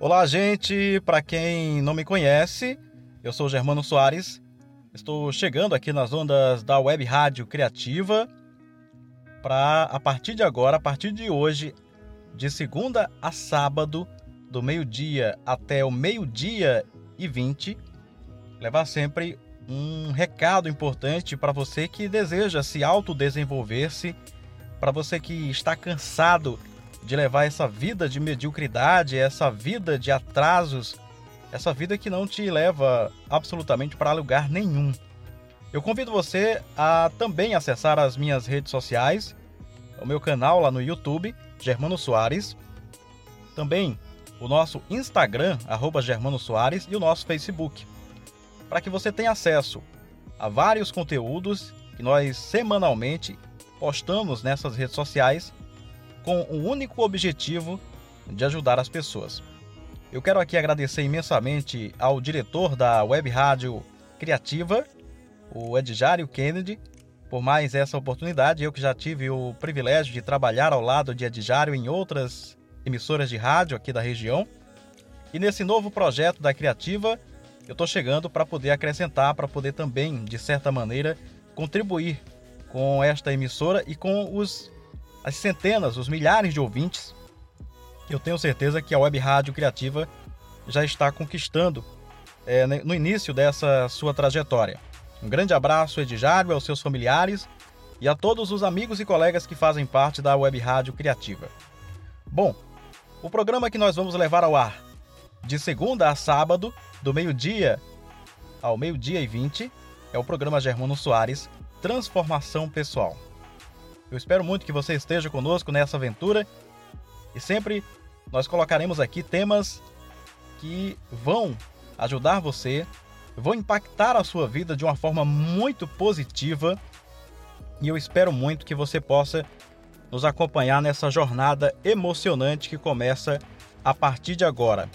Olá, gente! Para quem não me conhece, eu sou Germano Soares. Estou chegando aqui nas ondas da Web Rádio Criativa para, a partir de agora, a partir de hoje, de segunda a sábado, do meio-dia até o meio-dia e vinte, levar sempre um recado importante para você que deseja se autodesenvolver-se, para você que está cansado de levar essa vida de mediocridade, essa vida de atrasos, essa vida que não te leva absolutamente para lugar nenhum. Eu convido você a também acessar as minhas redes sociais, o meu canal lá no YouTube, Germano Soares, também o nosso Instagram, arroba Germano Soares, e o nosso Facebook, para que você tenha acesso a vários conteúdos que nós semanalmente postamos nessas redes sociais com o único objetivo de ajudar as pessoas. Eu quero aqui agradecer imensamente ao diretor da Web Rádio Criativa, o Edjário Kennedy, por mais essa oportunidade. Eu que já tive o privilégio de trabalhar ao lado de Edjário em outras emissoras de rádio aqui da região. E nesse novo projeto da Criativa, eu estou chegando para poder acrescentar, para poder também, de certa maneira, contribuir com esta emissora e com os as centenas, os milhares de ouvintes, eu tenho certeza que a Web Rádio Criativa já está conquistando é, no início dessa sua trajetória. Um grande abraço, Edjário, aos seus familiares e a todos os amigos e colegas que fazem parte da Web Rádio Criativa. Bom, o programa que nós vamos levar ao ar de segunda a sábado, do meio-dia ao meio-dia e vinte, é o programa Germano Soares Transformação Pessoal. Eu espero muito que você esteja conosco nessa aventura e sempre nós colocaremos aqui temas que vão ajudar você, vão impactar a sua vida de uma forma muito positiva e eu espero muito que você possa nos acompanhar nessa jornada emocionante que começa a partir de agora.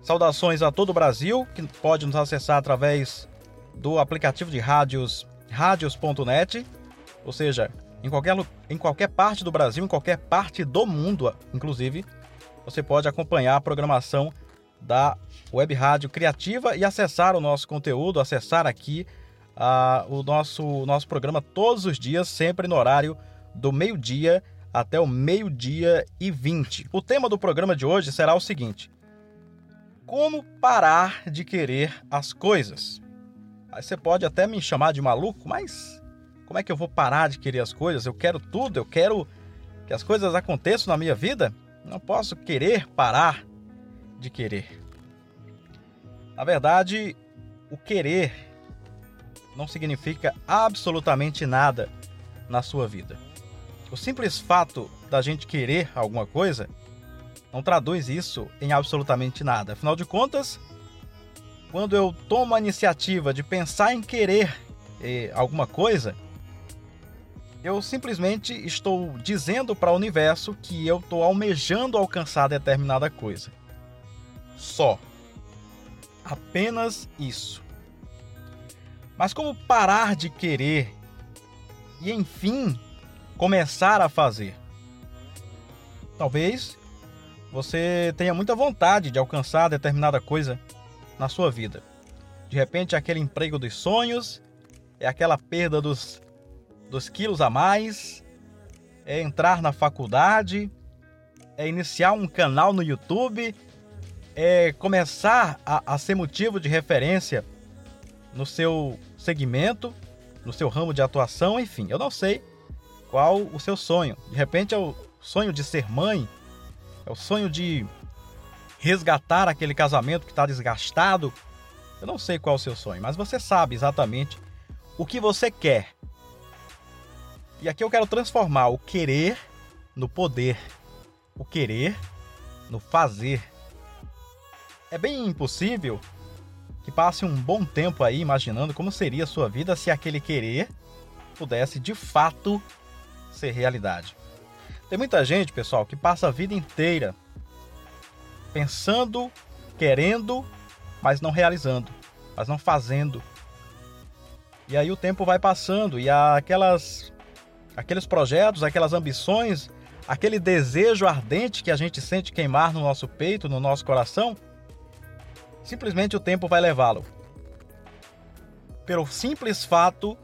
Saudações a todo o Brasil que pode nos acessar através do aplicativo de rádios radios.net, ou seja, em qualquer, em qualquer parte do Brasil, em qualquer parte do mundo, inclusive, você pode acompanhar a programação da Web Rádio Criativa e acessar o nosso conteúdo, acessar aqui uh, o nosso, nosso programa todos os dias, sempre no horário do meio-dia até o meio-dia e vinte. O tema do programa de hoje será o seguinte: Como parar de querer as coisas? Aí você pode até me chamar de maluco, mas como é que eu vou parar de querer as coisas? Eu quero tudo, eu quero que as coisas aconteçam na minha vida. Não posso querer parar de querer. Na verdade, o querer não significa absolutamente nada na sua vida. O simples fato da gente querer alguma coisa não traduz isso em absolutamente nada. Afinal de contas, quando eu tomo a iniciativa de pensar em querer eh, alguma coisa, eu simplesmente estou dizendo para o universo que eu estou almejando alcançar determinada coisa. Só. Apenas isso. Mas como parar de querer e enfim começar a fazer? Talvez você tenha muita vontade de alcançar determinada coisa na sua vida. De repente, aquele emprego dos sonhos, é aquela perda dos dos quilos a mais, é entrar na faculdade, é iniciar um canal no YouTube, é começar a, a ser motivo de referência no seu segmento, no seu ramo de atuação, enfim, eu não sei qual o seu sonho. De repente é o sonho de ser mãe, é o sonho de resgatar aquele casamento que está desgastado. Eu não sei qual é o seu sonho, mas você sabe exatamente o que você quer e aqui eu quero transformar o querer no poder, o querer no fazer. É bem impossível que passe um bom tempo aí imaginando como seria a sua vida se aquele querer pudesse de fato ser realidade. Tem muita gente, pessoal, que passa a vida inteira pensando, querendo, mas não realizando, mas não fazendo. E aí o tempo vai passando e aquelas aqueles projetos, aquelas ambições, aquele desejo ardente que a gente sente queimar no nosso peito, no nosso coração, simplesmente o tempo vai levá-lo. Pelo simples fato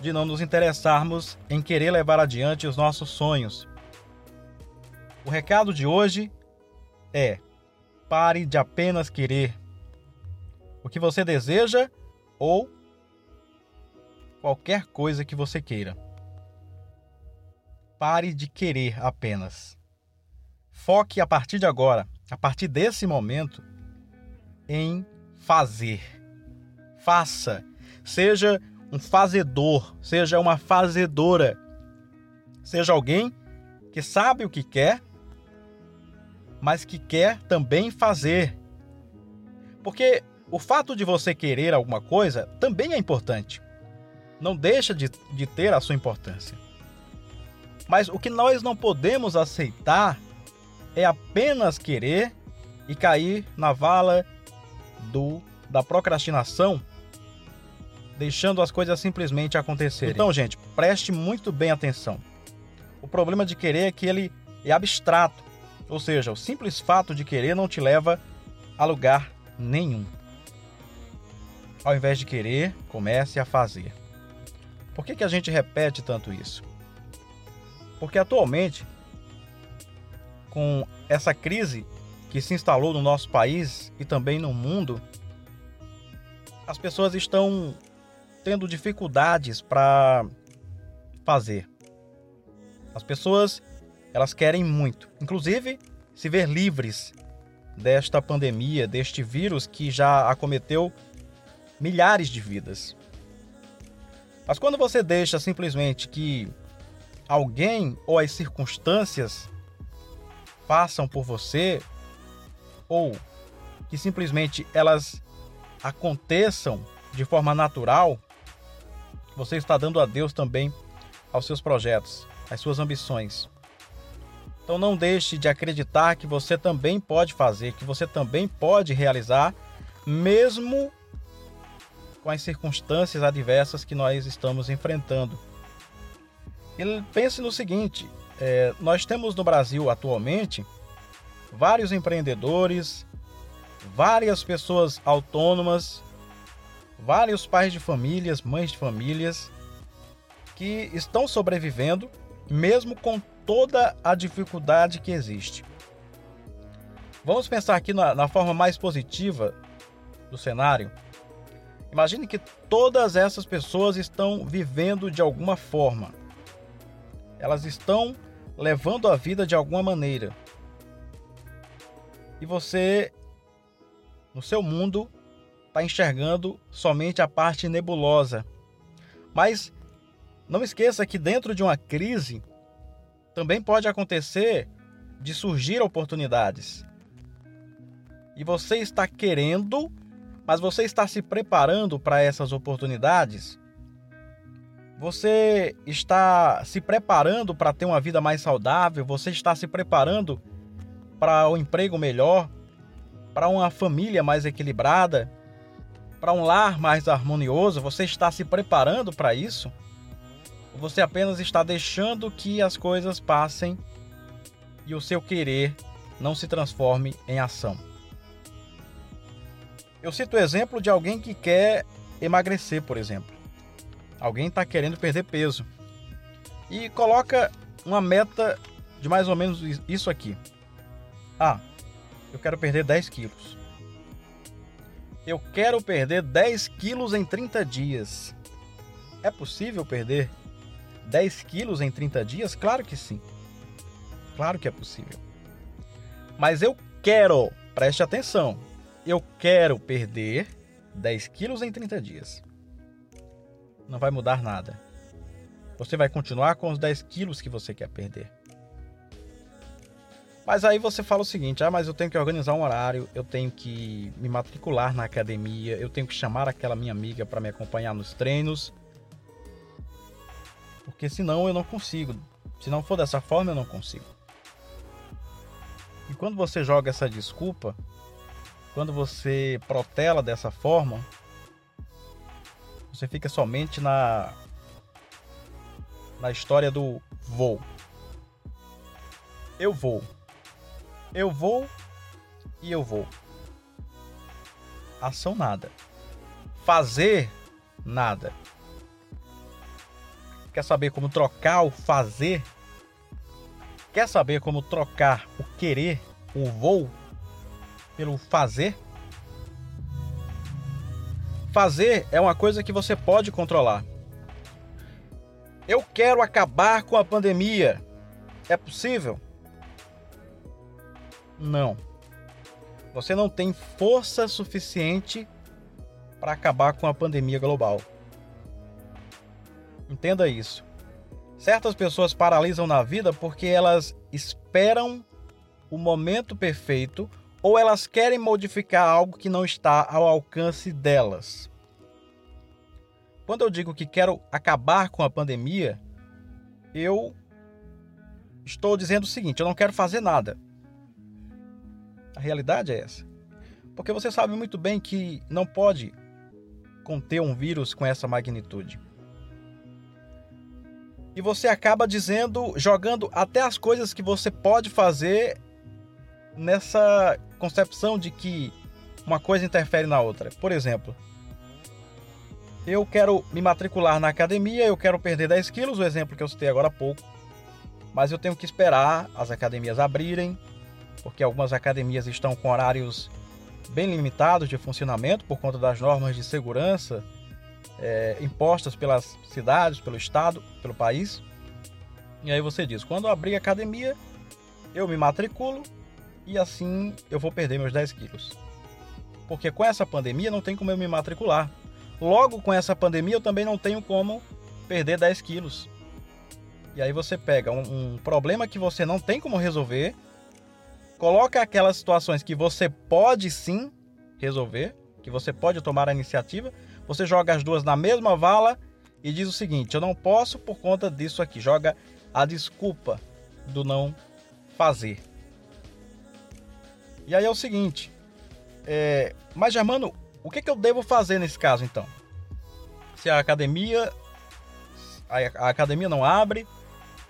de não nos interessarmos em querer levar adiante os nossos sonhos. O recado de hoje é: pare de apenas querer o que você deseja ou qualquer coisa que você queira. Pare de querer apenas. Foque a partir de agora, a partir desse momento, em fazer. Faça. Seja um fazedor, seja uma fazedora. Seja alguém que sabe o que quer, mas que quer também fazer. Porque o fato de você querer alguma coisa também é importante. Não deixa de, de ter a sua importância. Mas o que nós não podemos aceitar é apenas querer e cair na vala do da procrastinação, deixando as coisas simplesmente acontecerem. Então, gente, preste muito bem atenção. O problema de querer é que ele é abstrato, ou seja, o simples fato de querer não te leva a lugar nenhum. Ao invés de querer, comece a fazer. Por que, que a gente repete tanto isso? Porque atualmente, com essa crise que se instalou no nosso país e também no mundo, as pessoas estão tendo dificuldades para fazer. As pessoas, elas querem muito, inclusive se ver livres desta pandemia, deste vírus que já acometeu milhares de vidas. Mas quando você deixa simplesmente que alguém ou as circunstâncias passam por você, ou que simplesmente elas aconteçam de forma natural, você está dando a Deus também aos seus projetos, às suas ambições. Então não deixe de acreditar que você também pode fazer, que você também pode realizar, mesmo com as circunstâncias adversas que nós estamos enfrentando. E pense no seguinte: é, nós temos no Brasil atualmente vários empreendedores, várias pessoas autônomas, vários pais de famílias, mães de famílias que estão sobrevivendo mesmo com toda a dificuldade que existe. Vamos pensar aqui na, na forma mais positiva do cenário. Imagine que todas essas pessoas estão vivendo de alguma forma. Elas estão levando a vida de alguma maneira. E você, no seu mundo, está enxergando somente a parte nebulosa. Mas não esqueça que dentro de uma crise também pode acontecer de surgir oportunidades. E você está querendo mas você está se preparando para essas oportunidades? Você está se preparando para ter uma vida mais saudável? Você está se preparando para um emprego melhor? Para uma família mais equilibrada? Para um lar mais harmonioso? Você está se preparando para isso? Ou você apenas está deixando que as coisas passem e o seu querer não se transforme em ação? Eu cito o exemplo de alguém que quer emagrecer, por exemplo. Alguém está querendo perder peso e coloca uma meta de mais ou menos isso aqui. Ah, eu quero perder 10 quilos. Eu quero perder 10 quilos em 30 dias. É possível perder 10 quilos em 30 dias? Claro que sim. Claro que é possível. Mas eu quero, preste atenção, eu quero perder 10 quilos em 30 dias. Não vai mudar nada. Você vai continuar com os 10 quilos que você quer perder. Mas aí você fala o seguinte: ah, mas eu tenho que organizar um horário, eu tenho que me matricular na academia, eu tenho que chamar aquela minha amiga para me acompanhar nos treinos. Porque senão eu não consigo. Se não for dessa forma, eu não consigo. E quando você joga essa desculpa, quando você protela dessa forma, você fica somente na na história do voo. eu vou. Eu vou e eu vou. Ação nada. Fazer nada. Quer saber como trocar o fazer? Quer saber como trocar o querer, o vou, pelo fazer? Fazer é uma coisa que você pode controlar. Eu quero acabar com a pandemia. É possível? Não. Você não tem força suficiente para acabar com a pandemia global. Entenda isso. Certas pessoas paralisam na vida porque elas esperam o momento perfeito ou elas querem modificar algo que não está ao alcance delas. Quando eu digo que quero acabar com a pandemia, eu estou dizendo o seguinte: eu não quero fazer nada. A realidade é essa. Porque você sabe muito bem que não pode conter um vírus com essa magnitude. E você acaba dizendo, jogando até as coisas que você pode fazer nessa concepção de que uma coisa interfere na outra. Por exemplo, eu quero me matricular na academia, eu quero perder 10 quilos, o exemplo que eu citei agora há pouco. Mas eu tenho que esperar as academias abrirem, porque algumas academias estão com horários bem limitados de funcionamento por conta das normas de segurança é, impostas pelas cidades, pelo estado, pelo país. E aí você diz: quando abrir a academia, eu me matriculo e assim eu vou perder meus 10 quilos. Porque com essa pandemia não tem como eu me matricular. Logo, com essa pandemia, eu também não tenho como perder 10 quilos. E aí você pega um, um problema que você não tem como resolver, coloca aquelas situações que você pode sim resolver, que você pode tomar a iniciativa, você joga as duas na mesma vala e diz o seguinte: eu não posso por conta disso aqui. Joga a desculpa do não fazer. E aí é o seguinte: é, mas Germano, o que, que eu devo fazer nesse caso então? Se a academia. A, academia não abre,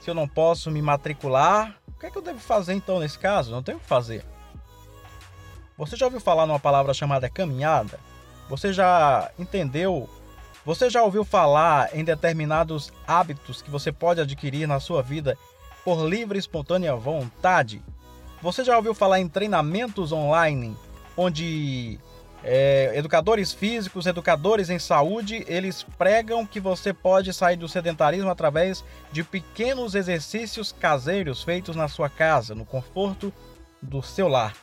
se eu não posso me matricular, o que, que eu devo fazer então nesse caso? Não tenho o que fazer. Você já ouviu falar numa palavra chamada caminhada? Você já entendeu? Você já ouviu falar em determinados hábitos que você pode adquirir na sua vida por livre e espontânea vontade? Você já ouviu falar em treinamentos online onde é, educadores físicos, educadores em saúde, eles pregam que você pode sair do sedentarismo através de pequenos exercícios caseiros feitos na sua casa, no conforto do seu lar.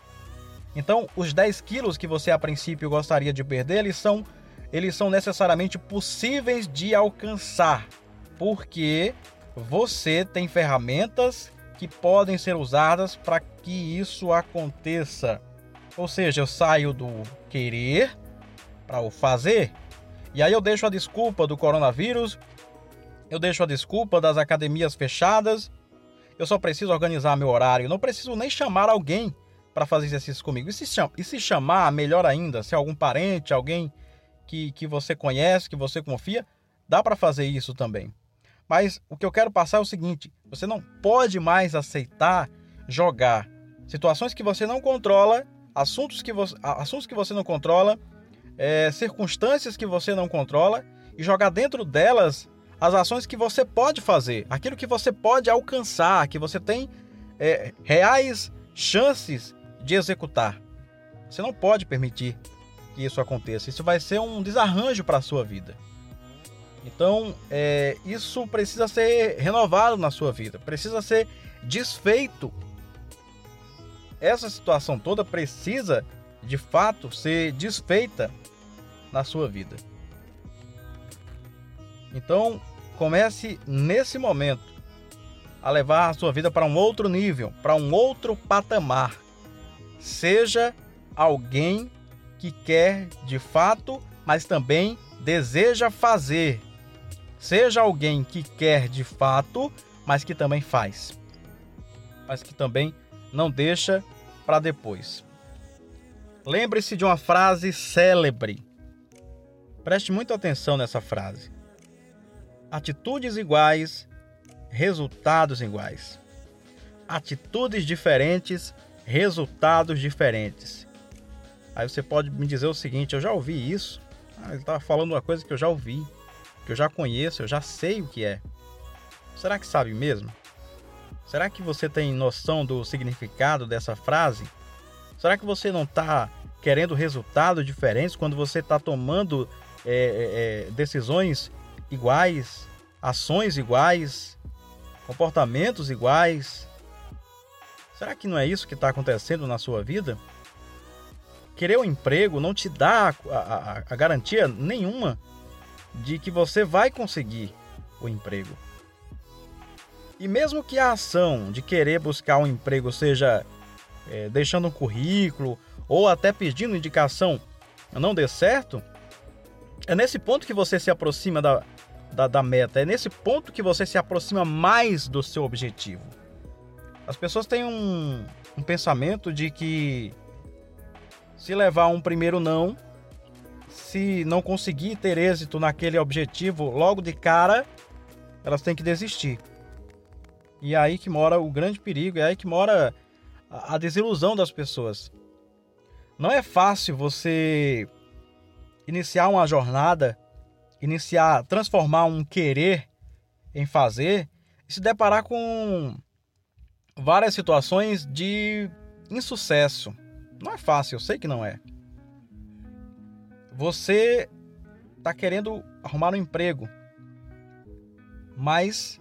Então, os 10 quilos que você a princípio gostaria de perder, eles são, eles são necessariamente possíveis de alcançar, porque você tem ferramentas que podem ser usadas para que isso aconteça. Ou seja, eu saio do querer para o fazer. E aí eu deixo a desculpa do coronavírus, eu deixo a desculpa das academias fechadas. Eu só preciso organizar meu horário, não preciso nem chamar alguém para fazer exercício comigo. E se, e se chamar, melhor ainda, se é algum parente, alguém que, que você conhece, que você confia, dá para fazer isso também. Mas o que eu quero passar é o seguinte: você não pode mais aceitar jogar situações que você não controla assuntos que você, assuntos que você não controla, é, circunstâncias que você não controla e jogar dentro delas as ações que você pode fazer, aquilo que você pode alcançar, que você tem é, reais chances de executar. Você não pode permitir que isso aconteça. Isso vai ser um desarranjo para a sua vida. Então, é, isso precisa ser renovado na sua vida, precisa ser desfeito essa situação toda precisa, de fato, ser desfeita na sua vida. Então, comece nesse momento a levar a sua vida para um outro nível, para um outro patamar. Seja alguém que quer de fato, mas também deseja fazer. Seja alguém que quer de fato, mas que também faz. Mas que também não deixa para depois. Lembre-se de uma frase célebre. Preste muita atenção nessa frase. Atitudes iguais, resultados iguais. atitudes diferentes, resultados diferentes. Aí você pode me dizer o seguinte: eu já ouvi isso. Ah, ele estava falando uma coisa que eu já ouvi, que eu já conheço, eu já sei o que é. Será que sabe mesmo? Será que você tem noção do significado dessa frase? Será que você não está querendo resultados diferentes quando você está tomando é, é, é, decisões iguais, ações iguais, comportamentos iguais? Será que não é isso que está acontecendo na sua vida? Querer um emprego não te dá a, a, a garantia nenhuma de que você vai conseguir o emprego. E mesmo que a ação de querer buscar um emprego seja é, deixando um currículo ou até pedindo indicação não dê certo, é nesse ponto que você se aproxima da, da, da meta, é nesse ponto que você se aproxima mais do seu objetivo. As pessoas têm um, um pensamento de que se levar um primeiro não, se não conseguir ter êxito naquele objetivo logo de cara, elas têm que desistir. E é aí que mora o grande perigo, é aí que mora a desilusão das pessoas. Não é fácil você iniciar uma jornada, iniciar, transformar um querer em fazer e se deparar com várias situações de insucesso. Não é fácil, eu sei que não é. Você está querendo arrumar um emprego, mas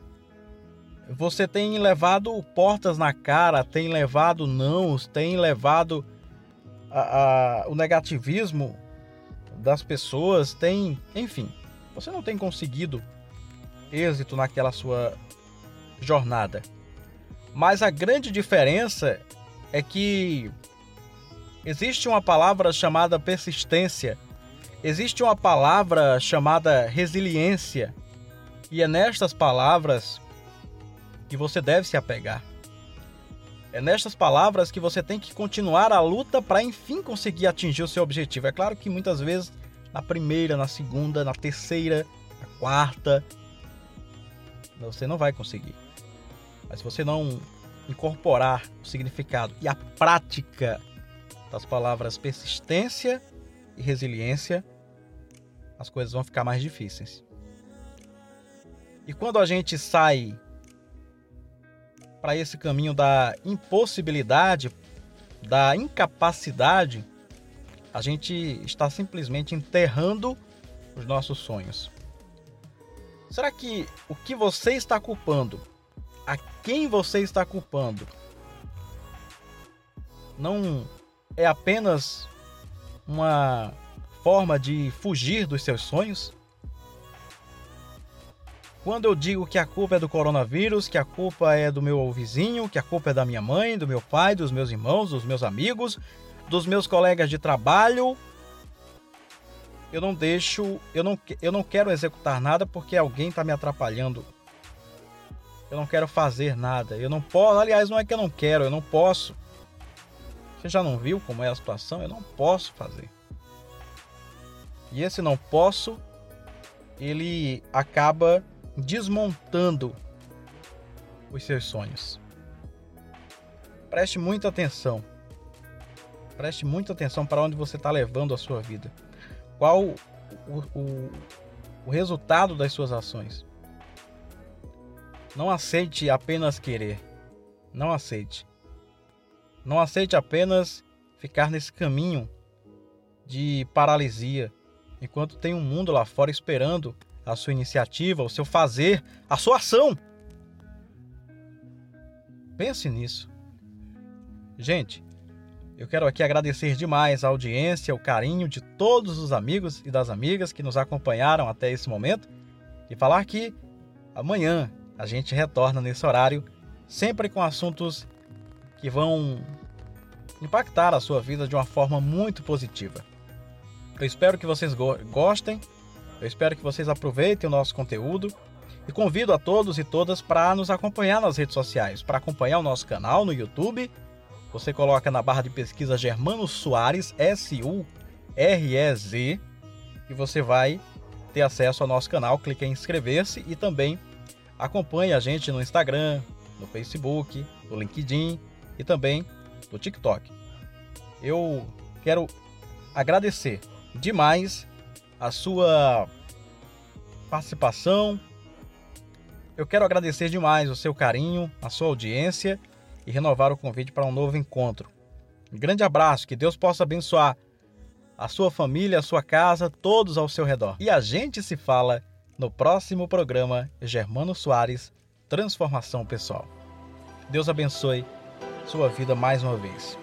você tem levado portas na cara, tem levado nãos, tem levado a, a, o negativismo das pessoas, tem. Enfim, você não tem conseguido êxito naquela sua jornada. Mas a grande diferença é que existe uma palavra chamada persistência, existe uma palavra chamada resiliência, e é nestas palavras que você deve se apegar. É nestas palavras que você tem que continuar a luta para enfim conseguir atingir o seu objetivo. É claro que muitas vezes na primeira, na segunda, na terceira, na quarta, você não vai conseguir. Mas se você não incorporar o significado e a prática das palavras persistência e resiliência, as coisas vão ficar mais difíceis. E quando a gente sai para esse caminho da impossibilidade, da incapacidade, a gente está simplesmente enterrando os nossos sonhos. Será que o que você está culpando, a quem você está culpando, não é apenas uma forma de fugir dos seus sonhos? Quando eu digo que a culpa é do coronavírus, que a culpa é do meu vizinho, que a culpa é da minha mãe, do meu pai, dos meus irmãos, dos meus amigos, dos meus colegas de trabalho, eu não deixo, eu não, eu não quero executar nada porque alguém está me atrapalhando. Eu não quero fazer nada. Eu não posso, aliás, não é que eu não quero, eu não posso. Você já não viu como é a situação? Eu não posso fazer. E esse não posso, ele acaba desmontando os seus sonhos. Preste muita atenção. Preste muita atenção para onde você está levando a sua vida. Qual o, o, o resultado das suas ações. Não aceite apenas querer. Não aceite. Não aceite apenas ficar nesse caminho de paralisia, enquanto tem um mundo lá fora esperando a sua iniciativa, o seu fazer, a sua ação. Pense nisso. Gente, eu quero aqui agradecer demais a audiência, o carinho de todos os amigos e das amigas que nos acompanharam até esse momento e falar que amanhã a gente retorna nesse horário, sempre com assuntos que vão impactar a sua vida de uma forma muito positiva. Eu espero que vocês gostem eu espero que vocês aproveitem o nosso conteúdo e convido a todos e todas para nos acompanhar nas redes sociais, para acompanhar o nosso canal no YouTube. Você coloca na barra de pesquisa Germano Soares, S-U-R-E-Z, e você vai ter acesso ao nosso canal. Clique em inscrever-se e também acompanhe a gente no Instagram, no Facebook, no LinkedIn e também no TikTok. Eu quero agradecer demais a sua participação. Eu quero agradecer demais o seu carinho, a sua audiência e renovar o convite para um novo encontro. Um grande abraço, que Deus possa abençoar a sua família, a sua casa, todos ao seu redor. E a gente se fala no próximo programa Germano Soares Transformação Pessoal. Deus abençoe sua vida mais uma vez.